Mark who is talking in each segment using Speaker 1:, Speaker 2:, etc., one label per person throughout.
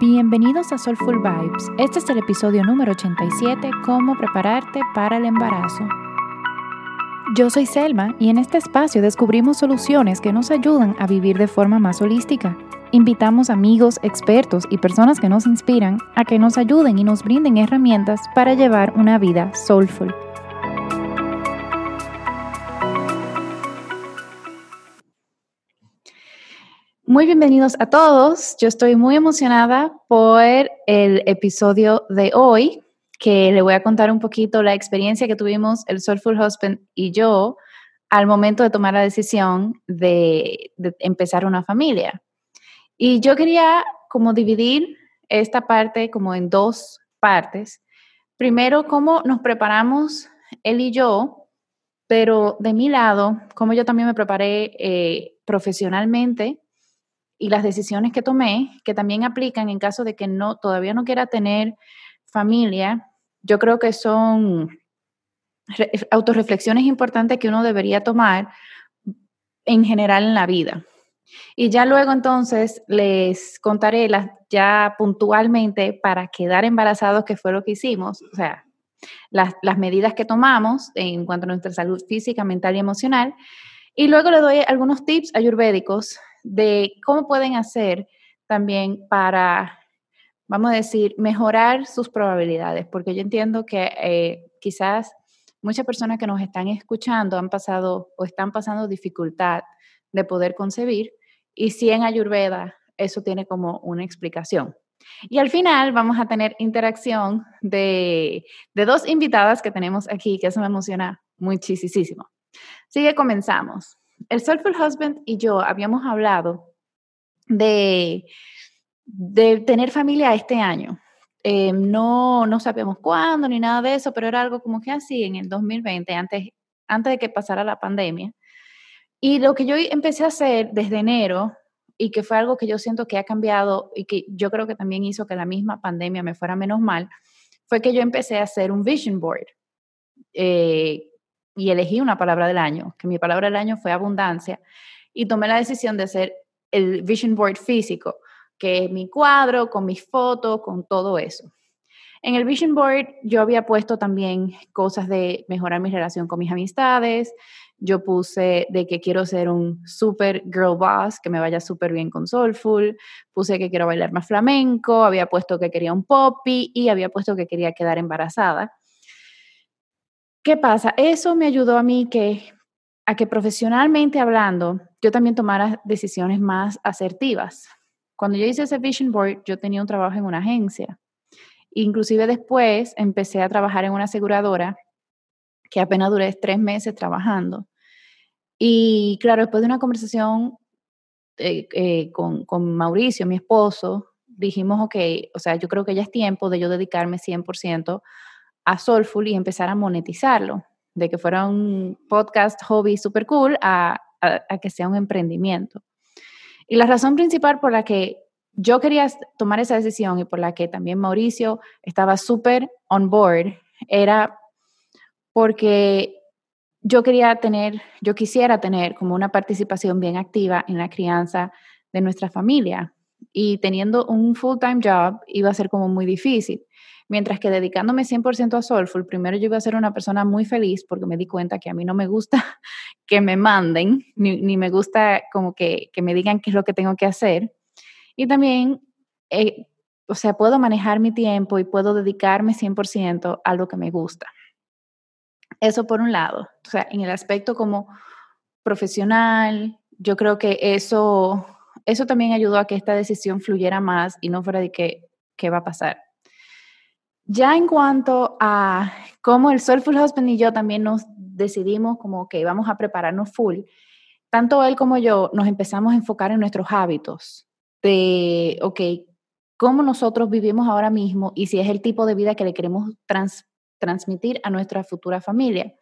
Speaker 1: Bienvenidos a Soulful Vibes. Este es el episodio número 87, Cómo prepararte para el embarazo. Yo soy Selma y en este espacio descubrimos soluciones que nos ayudan a vivir de forma más holística. Invitamos amigos, expertos y personas que nos inspiran a que nos ayuden y nos brinden herramientas para llevar una vida soulful. Muy bienvenidos a todos. Yo estoy muy emocionada por el episodio de hoy, que le voy a contar un poquito la experiencia que tuvimos el Soulful Husband y yo al momento de tomar la decisión de, empezar una familia. Y yo quería como dividir esta parte como en dos partes. Primero, cómo nos preparamos él y yo, pero de mi lado, cómo yo también me preparé eh, profesionalmente y las decisiones que tomé, que también aplican en caso de que no todavía no quiera tener familia, yo creo que son autorreflexiones importantes que uno debería tomar en general en la vida. Y ya luego entonces les contaré las, ya puntualmente para quedar embarazados, que fue lo que hicimos, o sea, las, las medidas que tomamos en cuanto a nuestra salud física, mental y emocional. Y luego le doy algunos tips ayurvédicos de cómo pueden hacer también para, vamos a decir, mejorar sus probabilidades, porque yo entiendo que eh, quizás muchas personas que nos están escuchando han pasado o están pasando dificultad de poder concebir y si en Ayurveda eso tiene como una explicación. Y al final vamos a tener interacción de, de dos invitadas que tenemos aquí, que eso me emociona muchísimo. Así que comenzamos el Soulful Husband y yo habíamos hablado de, de tener familia este año. Eh, no, no sabíamos cuándo ni nada de eso, pero era algo como que así en el 2020, antes, antes de que pasara la pandemia. Y lo que yo empecé a hacer desde enero, y que fue algo que yo siento que ha cambiado y que yo creo que también hizo que la misma pandemia me fuera menos mal, fue que yo empecé a hacer un vision board. Eh, y elegí una palabra del año, que mi palabra del año fue abundancia, y tomé la decisión de hacer el vision board físico, que es mi cuadro, con mis fotos, con todo eso. En el vision board yo había puesto también cosas de mejorar mi relación con mis amistades, yo puse de que quiero ser un super girl boss, que me vaya súper bien con soulful, puse que quiero bailar más flamenco, había puesto que quería un poppy y había puesto que quería quedar embarazada. ¿Qué pasa? Eso me ayudó a mí que, a que profesionalmente hablando, yo también tomara decisiones más asertivas. Cuando yo hice ese vision board, yo tenía un trabajo en una agencia. Inclusive después empecé a trabajar en una aseguradora que apenas duré tres meses trabajando. Y claro, después de una conversación eh, eh, con, con, Mauricio, mi esposo, dijimos, ok, o sea, yo creo que ya es tiempo de yo dedicarme 100% a Soulful y empezar a monetizarlo, de que fuera un podcast hobby super cool a, que sea un emprendimiento. Y la razón principal por la que yo quería tomar esa decisión y por la que también Mauricio estaba súper on board era porque yo quería tener, yo quisiera tener como una participación bien activa en la crianza de nuestra familia. Y teniendo un full-time job iba a ser como muy difícil. Mientras que dedicándome 100% a Soulful, primero yo iba a ser una persona muy feliz porque me di cuenta que a mí no me gusta que me manden, ni, me gusta como que, me digan qué es lo que tengo que hacer. Y también, eh, o sea, puedo manejar mi tiempo y puedo dedicarme 100% a lo que me gusta. Eso por un lado. O sea, en el aspecto como profesional, yo creo que eso, eso también ayudó a que esta decisión fluyera más y no fuera de que, ¿qué va a pasar? Ya en cuanto a cómo el Soulful Husband y yo también nos decidimos como que vamos a prepararnos full, tanto él como yo nos empezamos a enfocar en nuestros hábitos de, ok, cómo nosotros vivimos ahora mismo y si es el tipo de vida que le queremos transmitir a nuestra futura familia.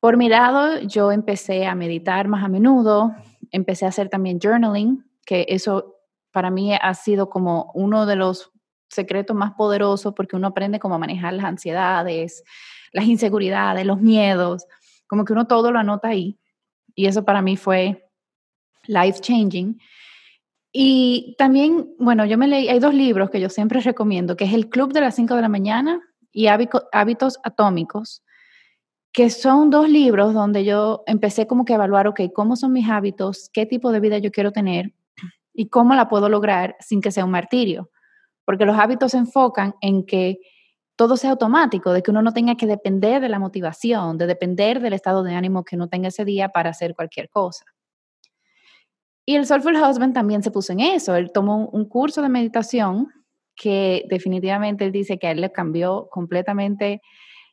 Speaker 1: Por mi lado, yo empecé a meditar más a menudo, empecé a hacer también journaling, que eso para mí ha sido como uno de los secreto más poderoso porque uno aprende cómo manejar las ansiedades, las inseguridades, los miedos, como que uno todo lo anota ahí. Y eso para mí fue life changing. Y también, bueno, yo me leí, hay dos libros que yo siempre recomiendo, que es El Club de las 5 de la mañana y Hábitos Atómicos, que son dos libros donde yo empecé como que a evaluar, ok, cómo son mis hábitos, qué tipo de vida yo quiero tener y cómo la puedo lograr sin que sea un martirio. Porque los hábitos se enfocan en que todo sea automático, de que uno no tenga que depender de la motivación, de depender del estado de ánimo que uno tenga ese día para hacer cualquier cosa. Y el Soulful Husband también se puso en eso. Él tomó un curso de meditación que definitivamente él dice que a él le cambió completamente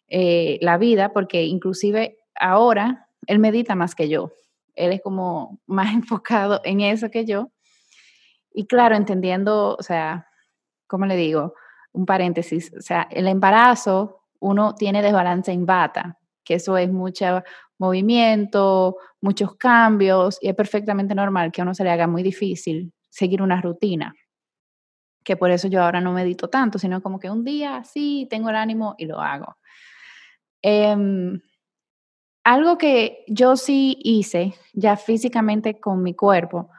Speaker 1: eh, la vida, porque inclusive ahora él medita más que yo. Él es como más enfocado en eso que yo. Y claro, entendiendo, o sea, ¿cómo le digo? Un paréntesis, o sea, el embarazo, uno tiene desbalance en bata, que eso es mucho movimiento, muchos cambios, y es perfectamente normal que a uno se le haga muy difícil seguir una rutina que por eso yo ahora no medito tanto, sino como que un día sí tengo el ánimo y lo hago. Em, algo que yo sí hice ya físicamente con mi cuerpo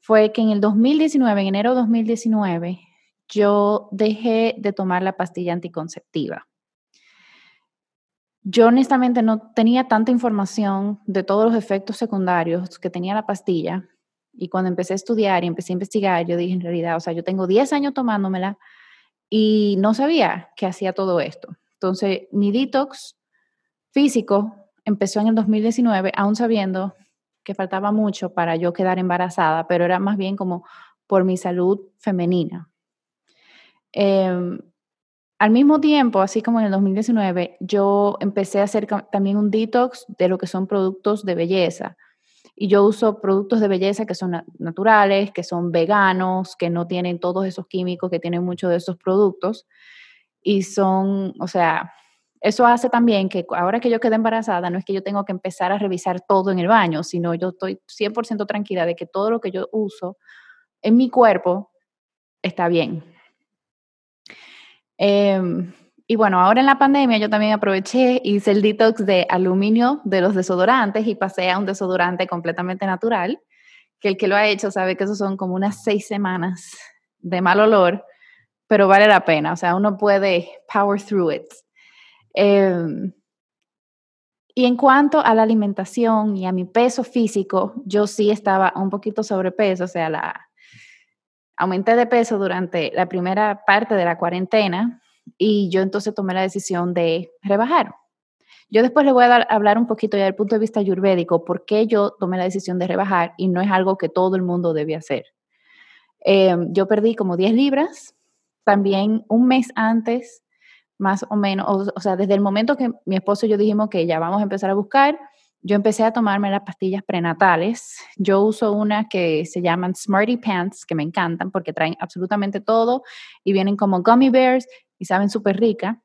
Speaker 1: fue que en el 2019, en enero de 2019, yo dejé de tomar la pastilla anticonceptiva. Yo honestamente no tenía tanta información de todos los efectos secundarios que tenía la pastilla y cuando empecé a estudiar y empecé a investigar, yo dije en realidad, o sea, yo tengo 10 años tomándomela y no sabía que hacía todo esto. Entonces, mi detox físico empezó en el 2019, aún sabiendo que faltaba mucho para yo quedar embarazada, pero era más bien como por mi salud femenina. Em, al mismo tiempo, así como en el 2019, yo empecé a hacer también un detox de lo que son productos de belleza. Y yo uso productos de belleza que son naturales, que son veganos, que no tienen todos esos químicos que tienen muchos de esos productos. Y son, o sea, eso hace también que ahora que yo quedé embarazada, no es que yo tengo que empezar a revisar todo en el baño, sino yo estoy 100% tranquila de que todo lo que yo uso en mi cuerpo está bien. Eh, y bueno, ahora en la pandemia yo también aproveché, hice el detox de aluminio de los desodorantes y pasé a un desodorante completamente natural, que el que lo ha hecho sabe que eso son como unas seis semanas de mal olor, pero vale la pena, o sea, uno puede power through it. Em, y en cuanto a la alimentación y a mi peso físico, yo sí estaba un poquito sobrepeso, o sea, la, aumenté de peso durante la primera parte de la cuarentena, y yo entonces tomé la decisión de rebajar. Yo después le voy a dar, hablar un poquito ya del punto de vista ayurvédico, por qué yo tomé la decisión de rebajar y no es algo que todo el mundo debe hacer. Em, yo perdí como 10 libras, también un mes antes, más o menos, o, sea, desde el momento que mi esposo y yo dijimos que ya vamos a empezar a buscar, yo empecé a tomarme las pastillas prenatales. Yo uso una que se llaman Smarty Pants, que me encantan porque traen absolutamente todo y vienen como gummy bears y saben súper rica.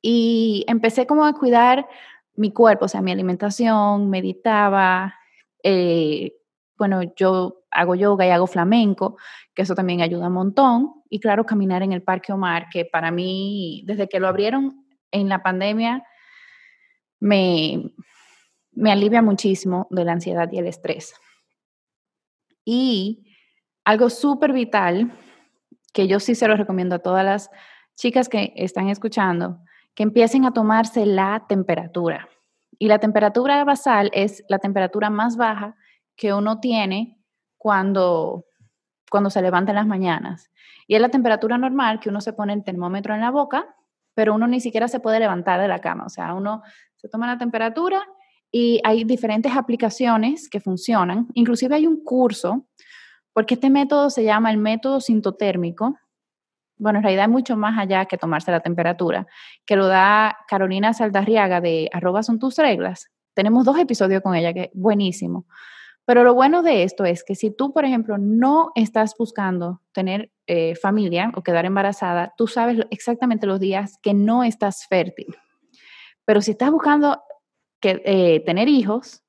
Speaker 1: Y empecé como a cuidar mi cuerpo, o sea, mi alimentación, meditaba, eh, bueno, yo hago yoga y hago flamenco, que eso también ayuda un montón. Y claro, caminar en el Parque Omar, que para mí, desde que lo abrieron en la pandemia, me, me alivia muchísimo de la ansiedad y el estrés. Y algo súper vital que yo sí se lo recomiendo a todas las chicas que están escuchando, que empiecen a tomarse la temperatura. Y la temperatura basal es la temperatura más baja que uno tiene cuando, cuando se levanta en las mañanas. Y es la temperatura normal que uno se pone el termómetro en la boca, pero uno ni siquiera se puede levantar de la cama. O sea, uno se toma la temperatura y hay diferentes aplicaciones que funcionan. Inclusive hay un curso porque este método se llama el método sintotérmico. Bueno, en realidad es mucho más allá que tomarse la temperatura, que lo da Carolina Saldarriaga de arroba son tus reglas. Tenemos dos episodios con ella que buenísimo. Pero lo bueno de esto es que si tú, por ejemplo, no estás buscando tener eh, familia o quedar embarazada, tú sabes exactamente los días que no estás fértil. Pero si estás buscando que, eh, tener hijos,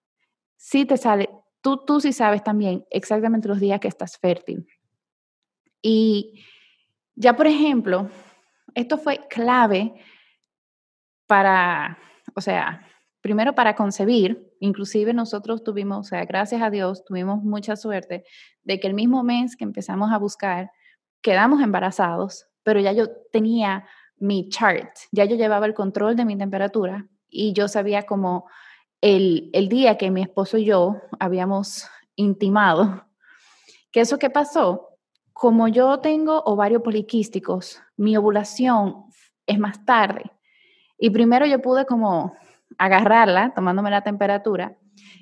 Speaker 1: sí te sale tú, tú sí sabes también exactamente los días que estás fértil. Y ya, por ejemplo, esto fue clave para, o sea, primero para concebir, inclusive nosotros tuvimos, o sea, gracias a Dios, tuvimos mucha suerte de que el mismo mes que empezamos a buscar, quedamos embarazados, pero ya yo tenía mi chart, ya yo llevaba el control de mi temperatura y yo sabía como el, el día que mi esposo y yo habíamos intimado, que eso que pasó, como yo tengo ovarios poliquísticos, mi ovulación es más tarde. Y primero yo pude como agarrarla, tomándome la temperatura.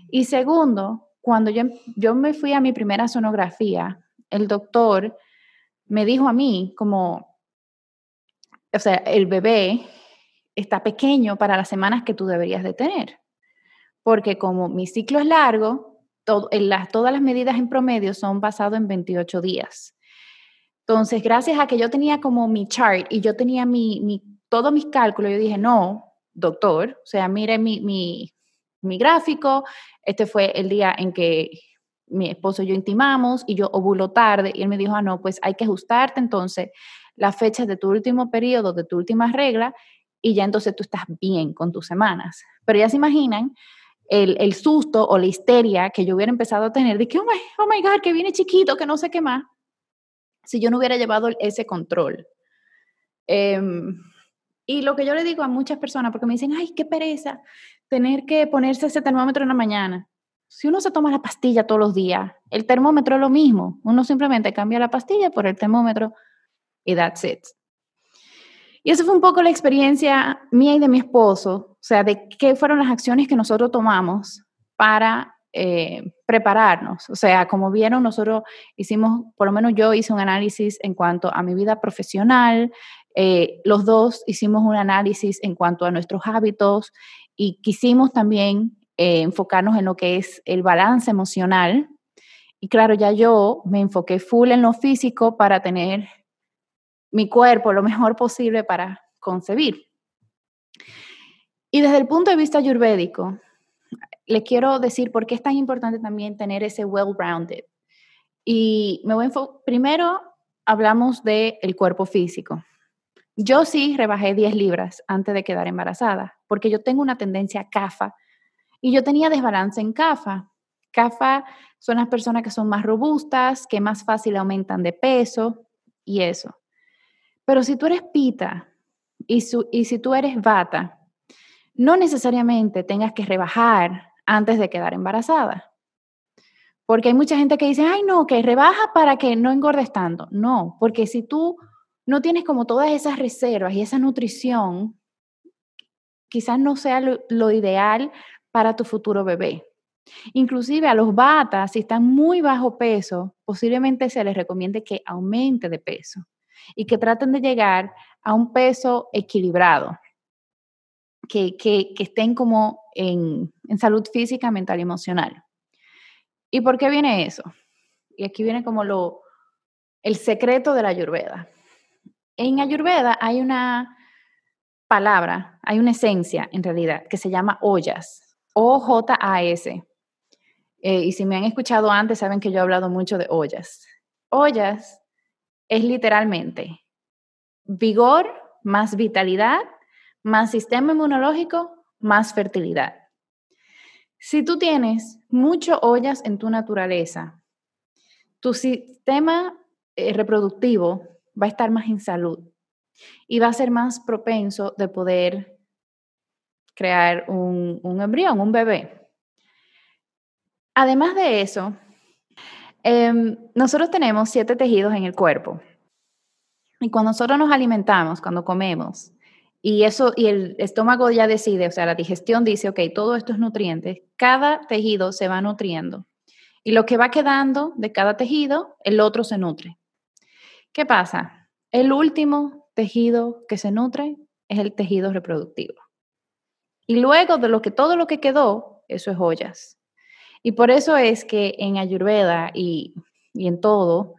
Speaker 1: Y segundo, cuando yo, yo me fui a mi primera sonografía, el doctor me dijo a mí como, o sea, el bebé está pequeño para las semanas que tú deberías de tener. Porque como mi ciclo es largo, las, todas las medidas en promedio son basadas en 28 días. Entonces, gracias a que yo tenía como mi chart y yo tenía mi, mi, todos mis cálculos, yo dije, no, doctor, o sea, mire mi, mi, mi gráfico, este fue el día en que mi esposo y yo intimamos y yo ovulo tarde y él me dijo, ah, no, pues hay que ajustarte entonces la fecha de tu último periodo, de tu última regla y ya entonces tú estás bien con tus semanas. Pero ya se imaginan el, el susto o la histeria que yo hubiera empezado a tener de que, oh my, oh my God, que viene chiquito, que no sé qué más si yo no hubiera llevado ese control. Em, y lo que yo le digo a muchas personas, porque me dicen, ay, qué pereza tener que ponerse ese termómetro en la mañana. Si uno se toma la pastilla todos los días, el termómetro es lo mismo. Uno simplemente cambia la pastilla por el termómetro y that's it. Y esa fue un poco la experiencia mía y de mi esposo, o sea, de qué fueron las acciones que nosotros tomamos para eh, prepararnos. O sea, como vieron, nosotros hicimos, por lo menos yo hice un análisis en cuanto a mi vida profesional, eh, los dos hicimos un análisis en cuanto a nuestros hábitos y quisimos también eh, enfocarnos en lo que es el balance emocional. Y claro, ya yo me enfoqué full en lo físico para tener mi cuerpo lo mejor posible para concebir. Y desde el punto de vista ayurvédico, le quiero decir por qué es tan importante también tener ese well-rounded. Y me voy a primero hablamos del el cuerpo físico. Yo sí rebajé 10 libras antes de quedar embarazada, porque yo tengo una tendencia a CAFA y yo tenía desbalance en CAFA. CAFA son las personas que son más robustas, que más fácil aumentan de peso y eso. Pero si tú eres pita y, si tú eres bata, no necesariamente tengas que rebajar antes de quedar embarazada. Porque hay mucha gente que dice, ay, no, que rebaja para que no engordes tanto. No, porque si tú no tienes como todas esas reservas y esa nutrición, quizás no sea lo, ideal para tu futuro bebé. Inclusive a los batas, si están muy bajo peso, posiblemente se les recomiende que aumente de peso y que traten de llegar a un peso equilibrado que, estén como en, salud física, mental y emocional. ¿Y por qué viene eso? Y aquí viene como lo, el secreto de la ayurveda. En ayurveda hay una palabra, hay una esencia en realidad que se llama ollas, O-J-A-S. Eh, y si me han escuchado antes, saben que yo he hablado mucho de ollas. Ollas es literalmente vigor más vitalidad más sistema inmunológico, más fertilidad. Si tú tienes muchas ollas en tu naturaleza, tu sistema eh, reproductivo va a estar más en salud y va a ser más propenso de poder crear un, embrión, un bebé. Además de eso, em, nosotros tenemos siete tejidos en el cuerpo. Y cuando nosotros nos alimentamos, cuando comemos, y eso, y el estómago ya decide, o sea, la digestión dice, ok, todo esto es nutrientes, cada tejido se va nutriendo. Y lo que va quedando de cada tejido, el otro se nutre. ¿Qué pasa? El último tejido que se nutre es el tejido reproductivo. Y luego de lo que todo lo que quedó, eso es joyas. Y por eso es que en Ayurveda y, y en todo,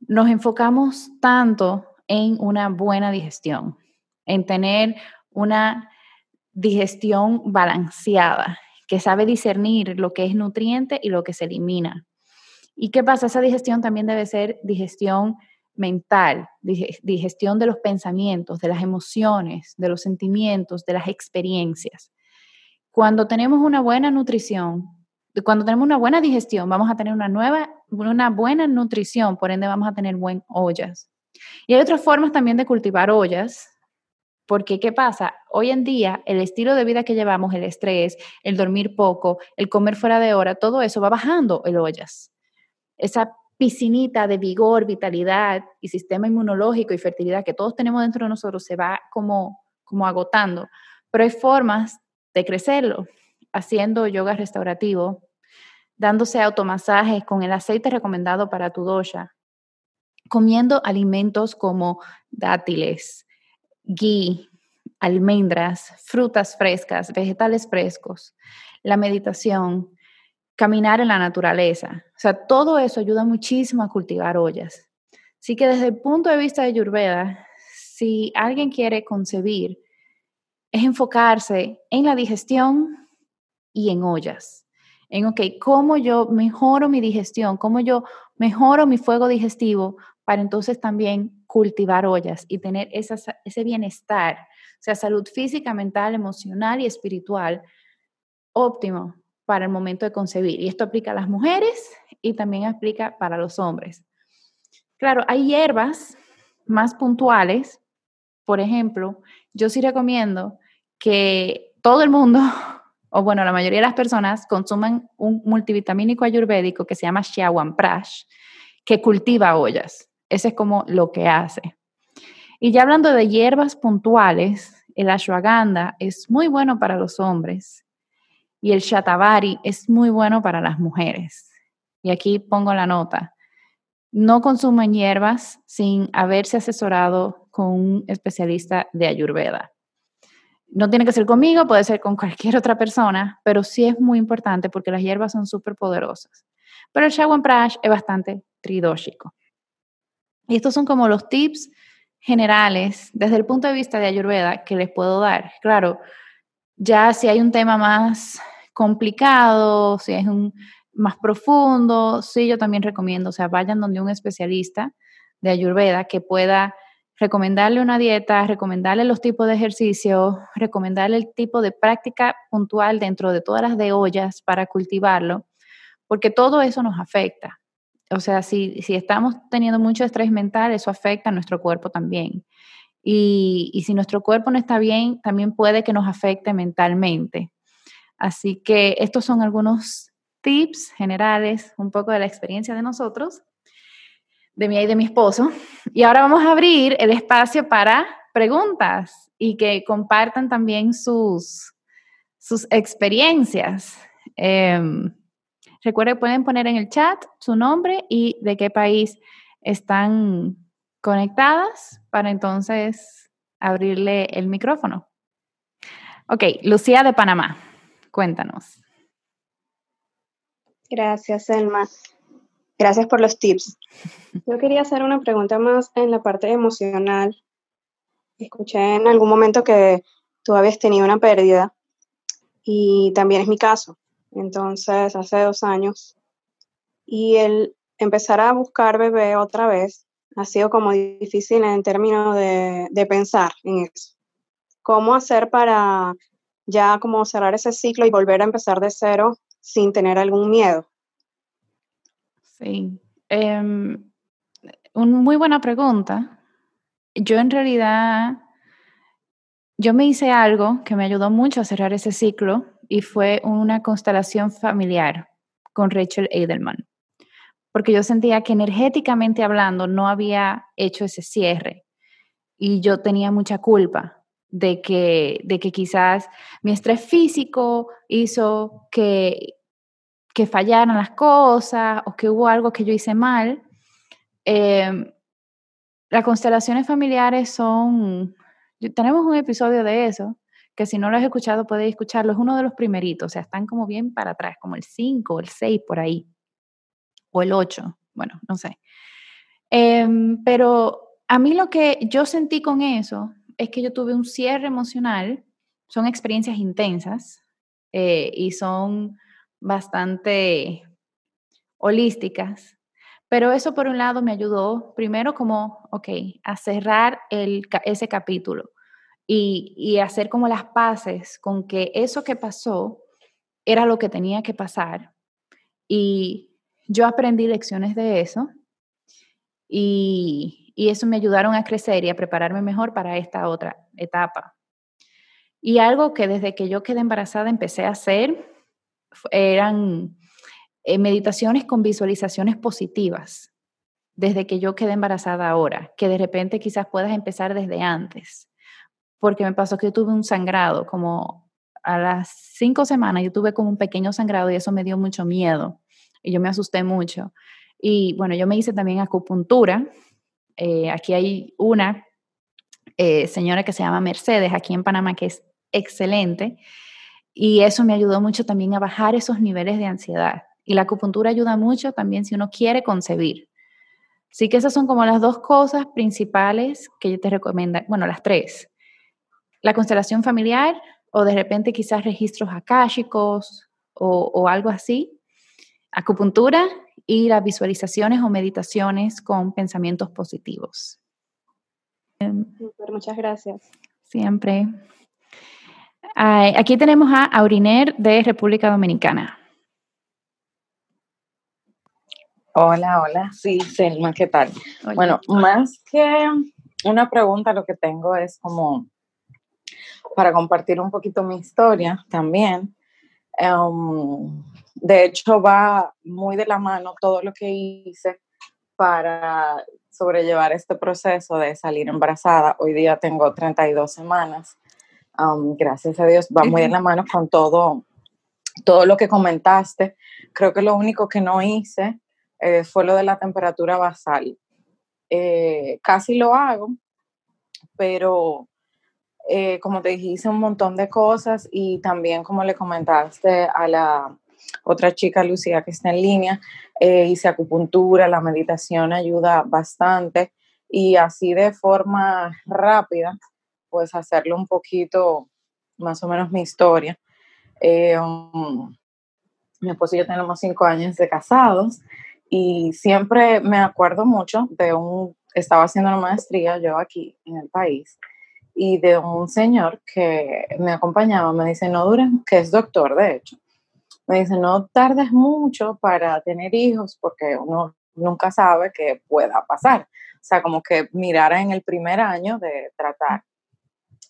Speaker 1: nos enfocamos tanto en una buena digestión en tener una digestión balanceada, que sabe discernir lo que es nutriente y lo que se elimina. ¿Y qué pasa? Esa digestión también debe ser digestión mental, digestión de los pensamientos, de las emociones, de los sentimientos, de las experiencias. cuando tenemos una buena nutrición, cuando tenemos una buena digestión, vamos a tener una nueva, una buena nutrición, por ende vamos a tener buen ollas. Y hay otras formas también de cultivar ollas, porque ¿qué pasa? Hoy en día el estilo de vida que llevamos, el estrés, el dormir poco, el comer fuera de hora, todo eso va bajando el ollas. Esa piscinita de vigor, vitalidad y sistema inmunológico y fertilidad que todos tenemos dentro de nosotros se va como, como agotando. Pero hay formas de crecerlo, haciendo yoga restaurativo, dándose automasajes con el aceite recomendado para tu dosha, comiendo alimentos como dátiles, ghee, almendras, frutas frescas, vegetales frescos, la meditación, caminar en la naturaleza. O sea, todo eso ayuda muchísimo a cultivar ollas. Así que desde el punto de vista de Ayurveda, si alguien quiere concebir, es enfocarse en la digestión y en ollas. En, ok, cómo yo mejoro mi digestión, cómo yo mejoro mi fuego digestivo para entonces también cultivar ollas y tener ese bienestar, o sea, salud física, mental, emocional y espiritual óptimo para el momento de concebir. Y esto aplica a las mujeres y también aplica para los hombres. Claro, hay hierbas más puntuales. Por ejemplo, yo sí recomiendo que todo el mundo, o bueno, la mayoría de las personas, consuman un multivitamínico ayurvédico que se llama Prash, que cultiva ollas. Ese es como lo que hace. Y ya hablando de hierbas puntuales, el ashwagandha es muy bueno para los hombres y el shatavari es muy bueno para las mujeres. Y aquí pongo la nota. No consumen hierbas sin haberse asesorado con un especialista de Ayurveda. No tiene que ser conmigo, puede ser con cualquier otra persona, pero sí es muy importante porque las hierbas son súper poderosas. Pero el Prash es bastante tridóxico. Y estos son como los tips generales desde el punto de vista de Ayurveda que les puedo dar. Claro, ya si hay un tema más complicado, si es un más profundo, sí, yo también recomiendo, o sea, vayan donde un especialista de Ayurveda que pueda recomendarle una dieta, recomendarle los tipos de ejercicio, recomendarle el tipo de práctica puntual dentro de todas las de ollas para cultivarlo, porque todo eso nos afecta. O sea, si, si estamos teniendo mucho estrés mental, eso afecta a nuestro cuerpo también. Y, y si nuestro cuerpo no está bien, también puede que nos afecte mentalmente. Así que estos son algunos tips generales, un poco de la experiencia de nosotros, de mí y de mi esposo. Y ahora vamos a abrir el espacio para preguntas y que compartan también sus, sus experiencias. Eh, recuerden, pueden poner en el chat su nombre y de qué país están conectadas para entonces abrirle el micrófono. Ok, Lucía de Panamá. Cuéntanos.
Speaker 2: Gracias, Elma. Gracias por los tips. Yo quería hacer una pregunta más en la parte emocional. Escuché en algún momento que tú habías tenido una pérdida y también es mi caso. Entonces, hace dos años. Y el empezar a buscar bebé otra vez ha sido como difícil en términos de, de pensar en eso. ¿Cómo hacer para ya como cerrar ese ciclo y volver a empezar de cero sin tener algún miedo?
Speaker 1: Sí, una muy buena pregunta. Yo en realidad, yo me hice algo que me ayudó mucho a cerrar ese ciclo y fue una constelación familiar con Rachel Edelman, porque yo sentía que energéticamente hablando no había hecho ese cierre y yo tenía mucha culpa de que, de que quizás mi estrés físico hizo que, que fallaran las cosas o que hubo algo que yo hice mal. Em, las constelaciones familiares son, tenemos un episodio de eso, que si no lo has escuchado podéis escucharlo, es uno de los primeritos, o sea, están como bien para atrás, como el 5 o el 6 por ahí, o el 8, bueno, no sé. Em, pero a mí lo que yo sentí con eso es que yo tuve un cierre emocional, son experiencias intensas eh, y son bastante holísticas, pero eso por un lado me ayudó primero como, ok, a cerrar el, ese capítulo y, y hacer como las paces con que eso que pasó era lo que tenía que pasar. Y yo aprendí lecciones de eso y, y eso me ayudaron a crecer y a prepararme mejor para esta otra etapa. Y algo que desde que yo quedé embarazada empecé a hacer eran eh, meditaciones con visualizaciones positivas, desde que yo quedé embarazada ahora, que de repente quizás puedas empezar desde antes, porque me pasó que yo tuve un sangrado, como a las cinco semanas yo tuve como un pequeño sangrado y eso me dio mucho miedo y yo me asusté mucho. Y bueno, yo me hice también acupuntura. Eh, aquí hay una eh, señora que se llama Mercedes, aquí en Panamá, que es excelente. Y eso me ayudó mucho también a bajar esos niveles de ansiedad. Y la acupuntura ayuda mucho también si uno quiere concebir. Así que esas son como las dos cosas principales que yo te recomiendo, bueno, las tres. La constelación familiar o de repente quizás registros akáshicos o, o algo así acupuntura y las visualizaciones o meditaciones con pensamientos positivos.
Speaker 2: muchas gracias.
Speaker 1: Siempre. Aquí tenemos a Auriner de República Dominicana.
Speaker 3: Hola, hola. Sí, Selma, ¿qué tal? Bueno, más que una pregunta, lo que tengo es como para compartir un poquito mi historia también. Um, de hecho, va muy de la mano todo lo que hice para sobrellevar este proceso de salir embarazada. Hoy día tengo 32 semanas. Um, gracias a Dios, va muy de la mano con todo, todo lo que comentaste. Creo que lo único que no hice eh, fue lo de la temperatura basal. Eh, casi lo hago, pero eh, como te dije, hice un montón de cosas y también como le comentaste a la otra chica, Lucía, que está en línea, hice acupuntura, la meditación ayuda bastante y así de forma rápida, pues hacerlo un poquito, más o menos mi historia. Eh, um, mi esposo y yo tenemos cinco años de casados y siempre me acuerdo mucho de un, estaba haciendo una maestría yo aquí en el país y de un señor que me acompañaba, me dice, no dures, que es doctor de hecho, me dice, no tardes mucho para tener hijos porque uno nunca sabe qué pueda pasar. O sea, como que mirara en el primer año de tratar.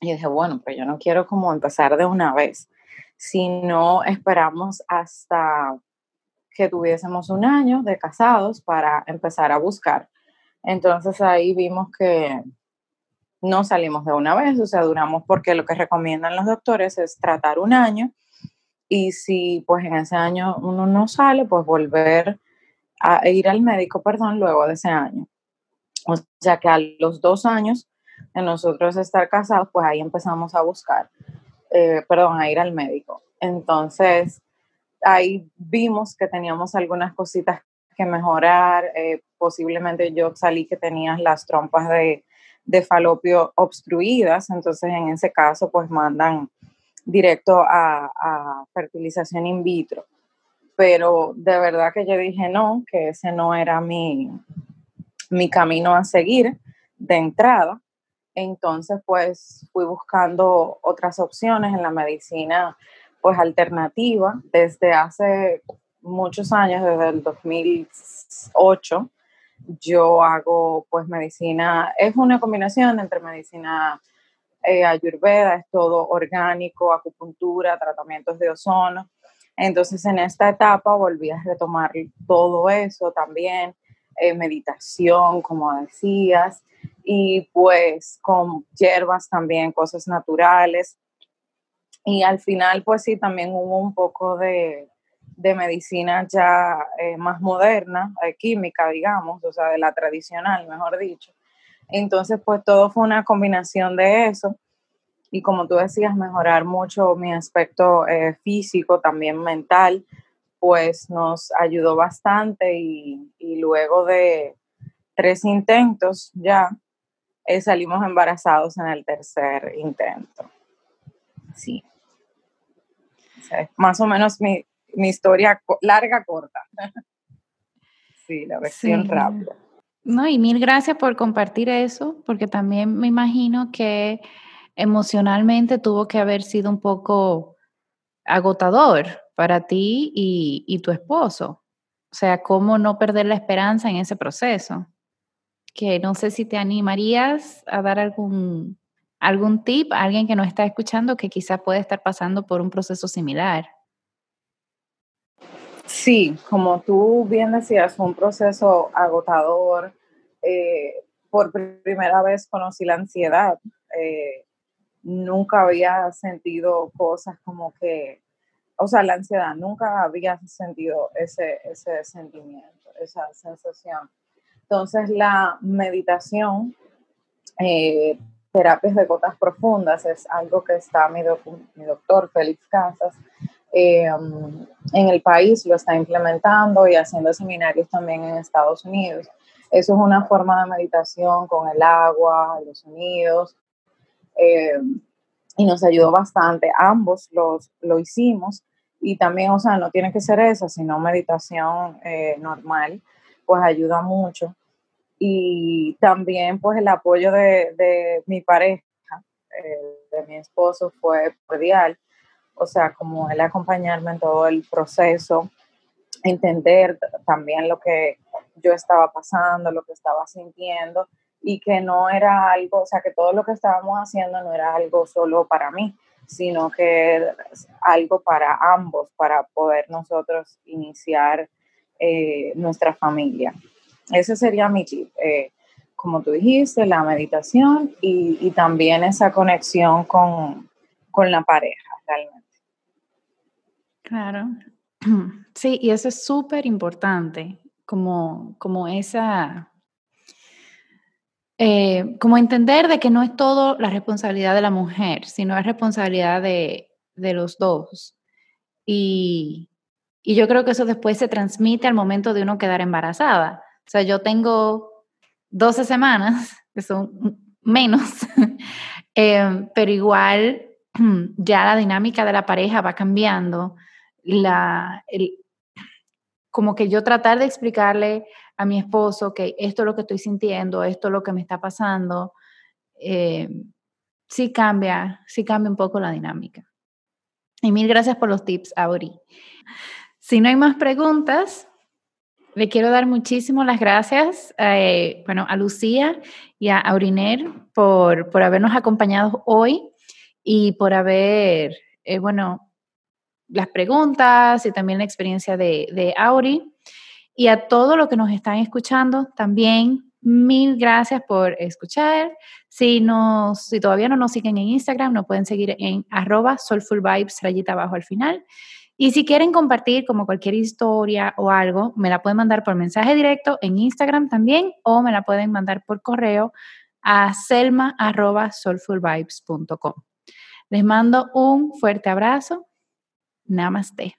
Speaker 3: Y dije, bueno, pues yo no quiero como empezar de una vez, sino esperamos hasta que tuviésemos un año de casados para empezar a buscar. Entonces ahí vimos que no salimos de una vez, o sea, duramos porque lo que recomiendan los doctores es tratar un año y si pues en ese año uno no sale, pues volver a ir al médico, perdón, luego de ese año. O sea que a los dos años de nosotros estar casados, pues ahí empezamos a buscar, eh, perdón, a ir al médico. Entonces, ahí vimos que teníamos algunas cositas que mejorar. Eh, posiblemente yo salí que tenías las trompas de, de falopio obstruidas, entonces en ese caso, pues mandan directo a, fertilización in vitro. Pero de verdad que yo dije no, que ese no era mi, mi camino a seguir de entrada. Entonces, pues fui buscando otras opciones en la medicina, pues alternativa. Desde hace muchos años, desde el 2008, yo hago pues medicina, es una combinación entre medicina eh, ayurveda, es todo orgánico, acupuntura, tratamientos de ozono. Entonces en esta etapa volví a retomar todo eso también, eh, meditación, como decías, y pues con hierbas también, cosas naturales. Y al final, pues sí, también hubo un poco de, de medicina ya eh, más moderna, química, digamos, o sea, de la tradicional, mejor dicho. Entonces, pues todo fue una combinación de eso. Y como tú decías, mejorar mucho mi aspecto eh, físico, también mental, pues nos ayudó bastante y, luego de tres intentos ya eh, salimos embarazados en el tercer intento. Sí. más o menos mi, historia larga, corta. sí, la versión rápida.
Speaker 1: No, y mil gracias por compartir eso, porque también me imagino que emocionalmente tuvo que haber sido un poco agotador para ti y, y tu esposo. O sea, cómo no perder la esperanza en ese proceso. Que no sé si te animarías a dar algún, algún tip a alguien que nos está escuchando que quizás puede estar pasando por un proceso similar.
Speaker 3: Sí, como tú bien decías, un proceso agotador. Eh, por primera vez conocí la ansiedad. Eh, nunca había sentido cosas como que, o sea, la ansiedad, nunca había sentido ese, ese sentimiento, esa sensación. Entonces la meditación, eh, terapias de gotas profundas, es algo que está mi, mi doctor Félix Casas eh, en el país, lo está implementando y haciendo seminarios también en Estados Unidos. Eso es una forma de meditación con el agua, los sonidos, eh, y nos ayudó bastante. Ambos los, lo hicimos y también, o sea, no tiene que ser esa, sino meditación normal, pues ayuda mucho. Y también, pues, el apoyo de, de mi pareja, de mi esposo, fue cordial o sea, como él acompañarme en todo el proceso, entender también lo que yo estaba pasando, lo que estaba sintiendo y que no era algo, o sea, que todo lo que estábamos haciendo no era algo solo para mí, sino que algo para ambos, para poder nosotros iniciar eh, nuestra familia. Ese sería mi tip. Eh, como tú dijiste, la meditación y, también esa conexión con, con la pareja, realmente.
Speaker 1: Claro. Sí, y eso es súper importante, como, como esa, eh, como entender de que no es todo la responsabilidad de la mujer, sino es responsabilidad de, los dos. Y, y, yo creo que eso después se transmite al momento de uno quedar embarazada. O sea, yo tengo 12 semanas, que son menos, eh, pero igual ya la dinámica de la pareja va cambiando la, como que yo tratar de explicarle a mi esposo que esto es lo que estoy sintiendo, esto es lo que me está pasando, eh, sí cambia, sí cambia un poco la dinámica. Y mil gracias por los tips, Auri. Si no hay más preguntas, le quiero dar muchísimas las gracias eh, bueno, a Lucía y a Auriner por, por habernos acompañado hoy y por haber, eh, bueno, las preguntas y también la experiencia de, de Auri. Y a todos los que nos están escuchando, también mil gracias por escuchar. Si, nos, si todavía no nos siguen en Instagram, nos pueden seguir en arroba soulfulvibes, rayita abajo al final. Y si quieren compartir como cualquier historia o algo, me la pueden mandar por mensaje directo en Instagram también o me la pueden mandar por correo a selma arroba soulfulvibes.com. Les mando un fuerte abrazo Namaste.